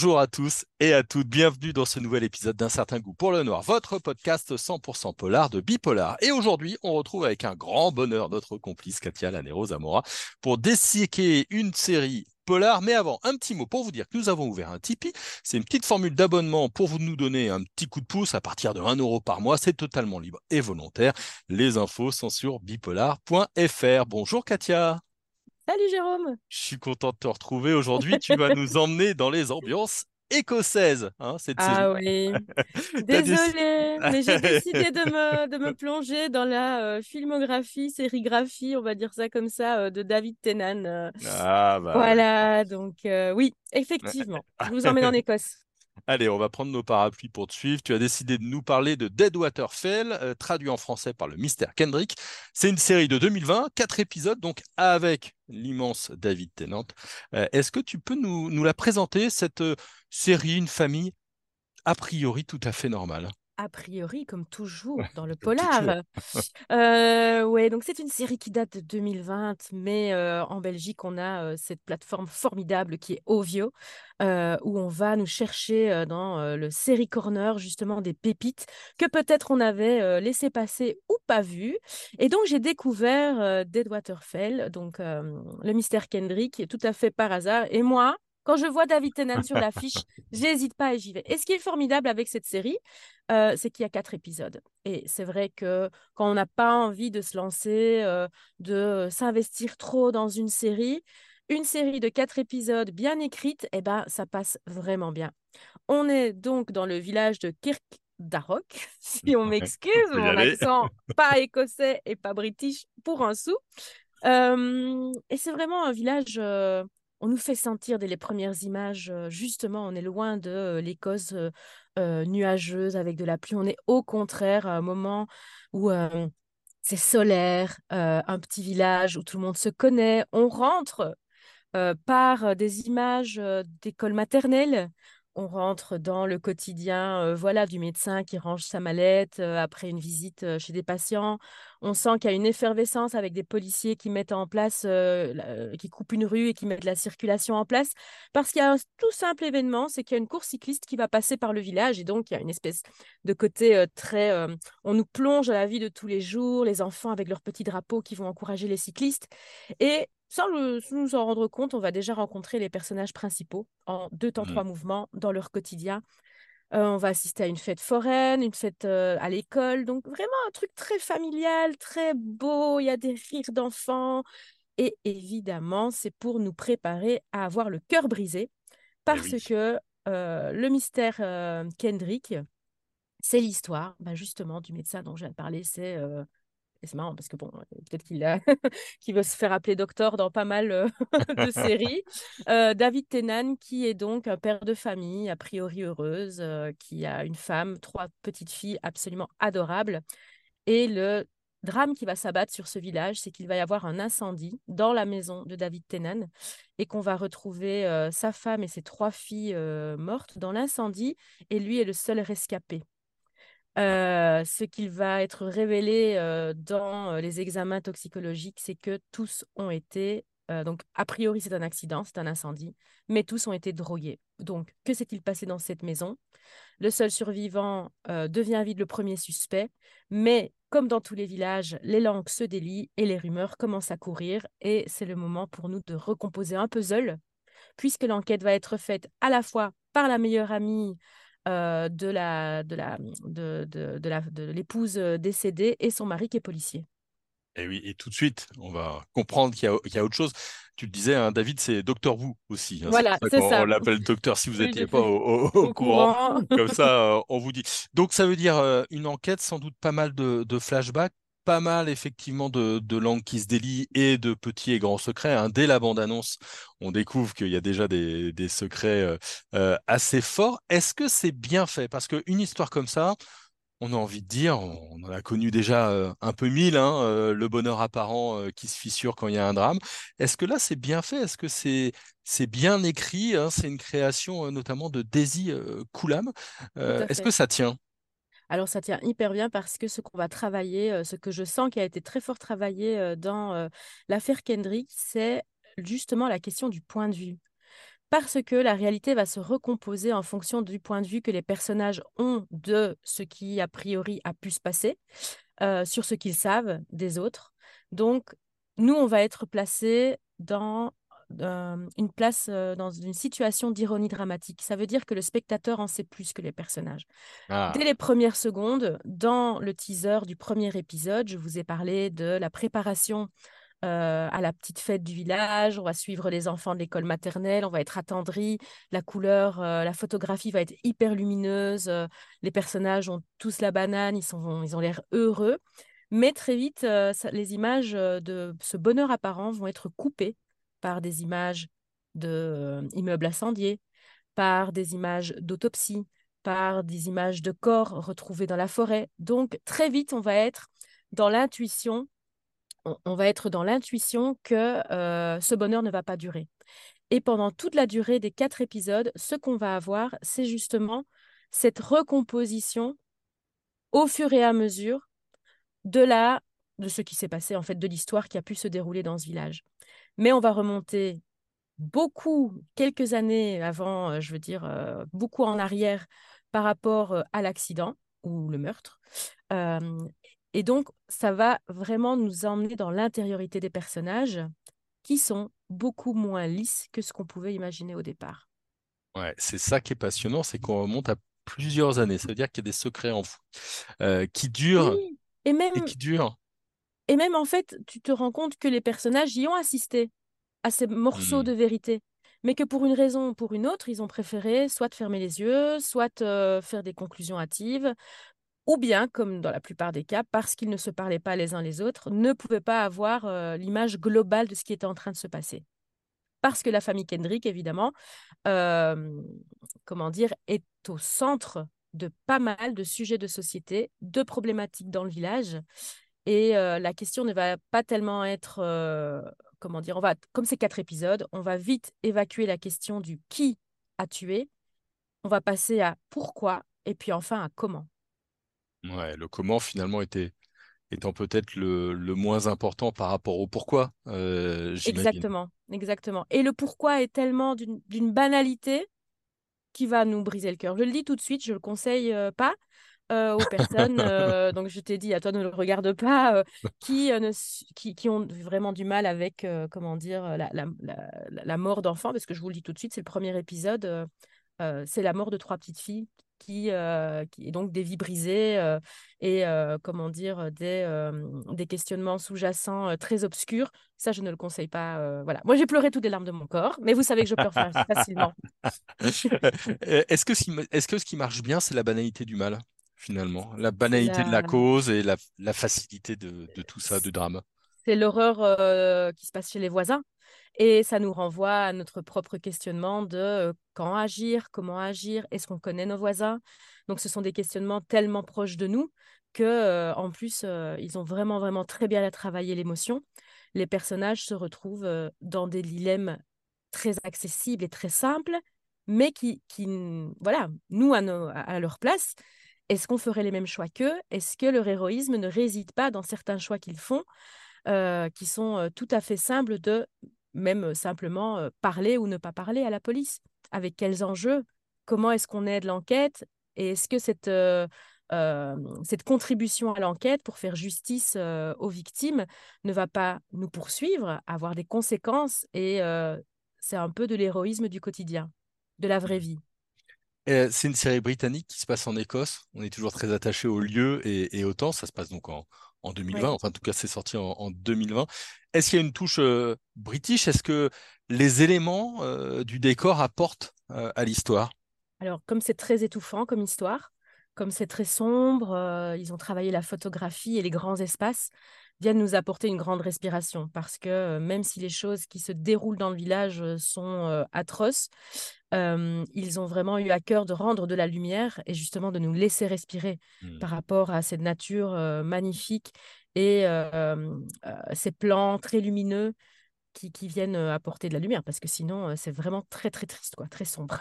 Bonjour à tous et à toutes, bienvenue dans ce nouvel épisode d'un certain goût pour le noir, votre podcast 100% polar de Bipolar. Et aujourd'hui, on retrouve avec un grand bonheur notre complice Katia Lanero Zamora pour disséquer une série polar. Mais avant, un petit mot pour vous dire que nous avons ouvert un Tipeee. C'est une petite formule d'abonnement pour vous nous donner un petit coup de pouce à partir de 1 euro par mois. C'est totalement libre et volontaire. Les infos sont sur bipolar.fr. Bonjour Katia. Salut Jérôme. Je suis content de te retrouver aujourd'hui. Tu vas nous emmener dans les ambiances écossaises. Hein, cette ah oui. Désolée, mais j'ai décidé de me, de me plonger dans la euh, filmographie, sérigraphie, on va dire ça comme ça, euh, de David Tennant. Euh. Ah, bah, voilà, donc oui, effectivement, je vous emmène en Écosse. Allez, on va prendre nos parapluies pour te suivre. Tu as décidé de nous parler de Deadwater Fell, euh, traduit en français par le mystère Kendrick. C'est une série de 2020, quatre épisodes, donc avec l'immense David Tennant. Euh, est-ce que tu peux nous, la présenter, cette euh, série, une famille a priori tout à fait normale? A priori, comme toujours dans le polar. euh, ouais, donc c'est une série qui date de 2020, mais en Belgique, on a cette plateforme formidable qui est Ovio, où on va nous chercher dans le série corner justement des pépites que peut-être on avait laissé passer ou pas vu. Et donc j'ai découvert Deadwater Fell, donc le mystère Kendrick, tout à fait par hasard. Et moi, quand je vois David Tennant sur l'affiche, j'hésite pas et j'y vais. Et ce qui est formidable avec cette série, euh, c'est qu'il y a quatre épisodes. Et c'est vrai que quand on n'a pas envie de se lancer, euh, de s'investir trop dans une série, une série de quatre épisodes bien écrite, eh ben, ça passe vraiment bien. On est donc dans le village de Kirk Darroch, si on m'excuse, mon accent pas écossais et pas british pour un sou. Euh, et c'est vraiment un village on nous fait sentir dès les premières images, justement, on est loin de l'Écosse nuageuse avec de la pluie. On est au contraire à un moment où c'est solaire, un petit village où tout le monde se connaît. On rentre par des images d'école maternelle on rentre dans le quotidien voilà du médecin qui range sa mallette après une visite chez des patients. On sent qu'il y a une effervescence avec des policiers qui mettent en place, qui coupent une rue et qui mettent la circulation en place. Parce qu'il y a un tout simple événement, c'est qu'il y a une course cycliste qui va passer par le village et donc il y a une espèce de côté très... on nous plonge à la vie de tous les jours, les enfants avec leurs petits drapeaux qui vont encourager les cyclistes. Et sans, nous en rendre compte, on va déjà rencontrer les personnages principaux en deux temps, mmh. trois mouvements dans leur quotidien. Euh, on va assister à une fête foraine, une fête euh, à l'école. Donc vraiment un truc très familial, très beau. Il y a des rires d'enfants. Et évidemment, c'est pour nous préparer à avoir le cœur brisé. Eh parce que euh, le mystère Kendrick, c'est l'histoire bah, justement du médecin dont je viens de parler. C'est et c'est marrant parce que euh, peut-être qu'il a... veut se faire appeler docteur dans pas mal euh, de séries. Euh, David Tennant, qui est donc un père de famille, a priori heureuse, qui a une femme, trois petites filles absolument adorables. Et le drame qui va s'abattre sur ce village, c'est qu'il va y avoir un incendie dans la maison de David Tennant et qu'on va retrouver sa femme et ses trois filles mortes dans l'incendie et lui est le seul rescapé. Euh, ce qu'il va être révélé euh, dans euh, les examens toxicologiques, c'est que tous ont été, donc a priori c'est un accident, c'est un incendie, mais tous ont été drogués. Donc que s'est-il passé dans cette maison? Le seul survivant devient vite le premier suspect, mais comme dans tous les villages, les langues se délient et les rumeurs commencent à courir, et c'est le moment pour nous de recomposer un puzzle, puisque l'enquête va être faite à la fois par la meilleure amie euh, de la de la de, de, de la de l'épouse euh, décédée et son mari qui est policier. Et oui, et tout de suite, on va comprendre qu'il y, y, a autre chose. Tu le disais, hein, David, c'est Docteur Wu aussi. Hein, voilà, c'est ça. On l'appelle Docteur si vous n'étiez pas au, au, courant. Comme ça, euh, on vous dit. Donc, ça veut dire une enquête, sans doute pas mal de, de flashbacks pas mal effectivement de, langues qui se délient et de petits et grands secrets. Hein. Dès la bande-annonce, on découvre qu'il y a déjà des, secrets euh, euh, assez forts. Est-ce que c'est bien fait? Parce qu'une histoire comme ça, on a envie de dire, on en a connu déjà euh, un peu mille, hein, le bonheur apparent qui se fissure quand il y a un drame. Est-ce que là, c'est bien fait? Est-ce que c'est c'est bien écrit hein? C'est une création notamment de Daisy Coulam. Est-ce que ça tient? Alors, ça tient hyper bien parce que ce qu'on va travailler, ce que je sens qui a été très fort travaillé dans l'affaire Kendrick, c'est justement la question du point de vue. parce que la réalité va se recomposer en fonction du point de vue que les personnages ont de ce qui, a priori, a pu se passer, euh, sur ce qu'ils savent des autres. Donc, nous, on va être placés dans euh, une place, euh, dans une situation d'ironie dramatique. Ça veut dire que le spectateur en sait plus que les personnages. Ah. Dès les premières secondes, dans le teaser du premier épisode, je vous ai parlé de la préparation euh, à la petite fête du village, on va suivre les enfants de l'école maternelle, on va être attendri, la couleur, euh, la photographie va être hyper lumineuse, euh, les personnages ont tous la banane, ils, sont, ils ont l'air heureux. Mais très vite, les images de ce bonheur apparent vont être coupées par des images d'immeubles incendiés, par des images d'autopsie, par des images de corps retrouvés dans la forêt. Donc très vite, on va être dans l'intuition on, va être dans l'intuition que euh, ce bonheur ne va pas durer. Et pendant toute la durée des quatre épisodes, ce qu'on va avoir, c'est justement cette recomposition au fur et à mesure de la de ce qui s'est passé en fait de l'histoire qui a pu se dérouler dans ce village. Mais on va remonter beaucoup quelques années avant, euh, je veux dire euh, beaucoup en arrière par rapport à l'accident ou le meurtre. Et donc, ça va vraiment nous emmener dans l'intériorité des personnages qui sont beaucoup moins lisses que ce qu'on pouvait imaginer au départ. Ouais, c'est ça qui est passionnant, c'est qu'on remonte à plusieurs années. Ça veut dire qu'il y a des secrets en fou euh, qui durent et, même, et qui durent. Et même en fait, tu te rends compte que les personnages y ont assisté à ces morceaux de mmh. vérité, mais que pour une raison ou pour une autre, ils ont préféré soit fermer les yeux, soit euh, faire des conclusions hâtives, ou bien, comme dans la plupart des cas, parce qu'ils ne se parlaient pas les uns les autres, ne pouvaient pas avoir euh, l'image globale de ce qui était en train de se passer. Parce que la famille Kendrick, évidemment, euh, comment dire, est au centre de pas mal de sujets de société, de problématiques dans le village. Et euh, la question ne va pas tellement être, comment dire, on va, comme ces quatre épisodes, on va vite évacuer la question du qui a tué, on va passer à pourquoi, et puis enfin à comment. Ouais, le comment finalement était étant peut-être le, moins important par rapport au pourquoi. Euh, exactement, exactement. Et le pourquoi est tellement d'une banalité qui va nous briser le cœur. Je le dis tout de suite, je le conseille euh, pas. Euh, aux personnes, donc je t'ai dit, à toi ne le regarde pas, qui, ne, qui, qui, ont vraiment du mal avec, comment dire, la, la, la mort d'enfants, parce que je vous le dis tout de suite, c'est le premier épisode, c'est la mort de trois petites filles qui, euh, qui donc des vies brisées euh, et euh, comment dire des, des questionnements sous-jacents très obscurs. Ça, je ne le conseille pas. voilà. Moi, j'ai pleuré toutes les larmes de mon corps, mais vous savez que je pleure facilement. est-ce que, est que ce qui marche bien, c'est la banalité du mal? Finalement, la banalité de la cause et la, la facilité de, de, tout ça, de drame. C'est l'horreur qui se passe chez les voisins. Et ça nous renvoie à notre propre questionnement de quand agir, comment agir, est-ce qu'on connaît nos voisins? Donc ce sont des questionnements tellement proches de nous que en plus ils ont vraiment vraiment très bien travaillé l'émotion. Les personnages se retrouvent dans des dilemmes très accessibles et très simples, mais qui, qui voilà, nous à, à leur place, est-ce qu'on ferait les mêmes choix qu'eux? Est-ce que leur héroïsme ne réside pas dans certains choix qu'ils font, qui sont tout à fait simples de même simplement parler ou ne pas parler à la police? Avec quels enjeux? Comment est-ce qu'on aide l'enquête? Et est-ce que cette, cette contribution à l'enquête pour faire justice aux victimes ne va pas nous poursuivre, avoir des conséquences Et c'est un peu de l'héroïsme du quotidien, de la vraie vie? C'est une série britannique qui se passe en Écosse. On est toujours très attaché au lieu et, et au temps. Ça se passe donc en, en 2020. Enfin, en tout cas, c'est sorti en, 2020. Est-ce qu'il y a une touche euh, british? Est-ce que les éléments euh, du décor apportent euh, à l'histoire? Alors, comme c'est très étouffant comme histoire, comme c'est très sombre, ils ont travaillé la photographie et les grands espaces viennent nous apporter une grande respiration parce que même si les choses qui se déroulent dans le village sont atroces, ils ont vraiment eu à cœur de rendre de la lumière et justement de nous laisser respirer mmh. par rapport à cette nature magnifique et ces plans très lumineux qui, qui, viennent apporter de la lumière parce que sinon c'est vraiment très très triste quoi, très sombre.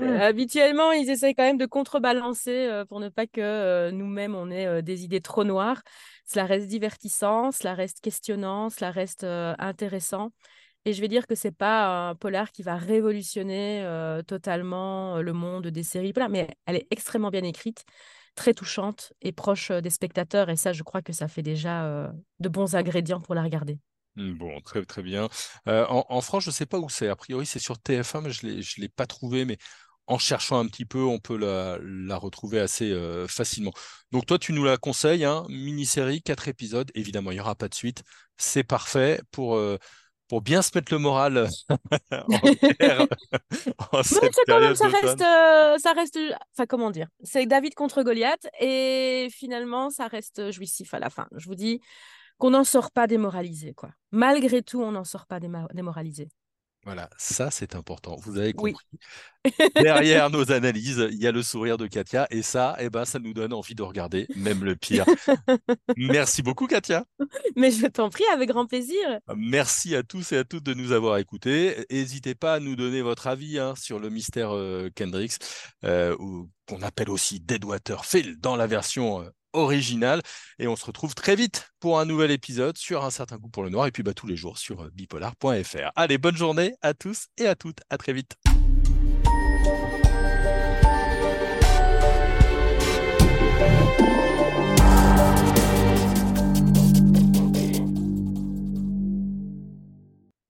Habituellement, ils essayent quand même de contrebalancer pour ne pas que nous-mêmes on ait des idées trop noires. Cela reste divertissant, cela reste questionnant, cela reste intéressant. Et je vais dire que c'est pas un polar qui va révolutionner euh, totalement euh, le monde des séries polars, mais elle est extrêmement bien écrite, très touchante et proche des spectateurs. Et ça, je crois que ça fait déjà de bons ingrédients pour la regarder. Mmh, bon, très très bien. en, France, je ne sais pas où c'est. A priori, c'est sur TF1, mais je ne l'ai pas trouvé. Mais en cherchant un petit peu, on peut la, retrouver assez facilement. Donc toi, tu nous la conseilles, hein, mini-série, quatre épisodes. Évidemment, il n'y aura pas de suite. C'est parfait pour, pour bien se mettre le moral en terre en cette période ça reste, ça reste, enfin comment dire, c'est David contre Goliath et finalement, ça reste jouissif à la fin. Je vous dis qu'on n'en sort pas démoralisé, quoi. Malgré tout, on n'en sort pas démoralisé. Voilà, ça c'est important. Vous avez compris. Derrière nos analyses, il y a le sourire de Katia et ça, eh ben, ça nous donne envie de regarder même le pire. Merci beaucoup Katia. Mais je t'en prie, avec grand plaisir. Merci à tous et à toutes de nous avoir écoutés. N'hésitez pas à nous donner votre avis hein, sur le mystère euh, Kendricks, euh, qu'on appelle aussi Deadwater Phil dans la version euh, original. Et on se retrouve très vite pour un nouvel épisode sur un certain goût pour le noir. Et puis bah, tous les jours sur euh, bipolar.fr. Allez, bonne journée à tous et à toutes. À très vite.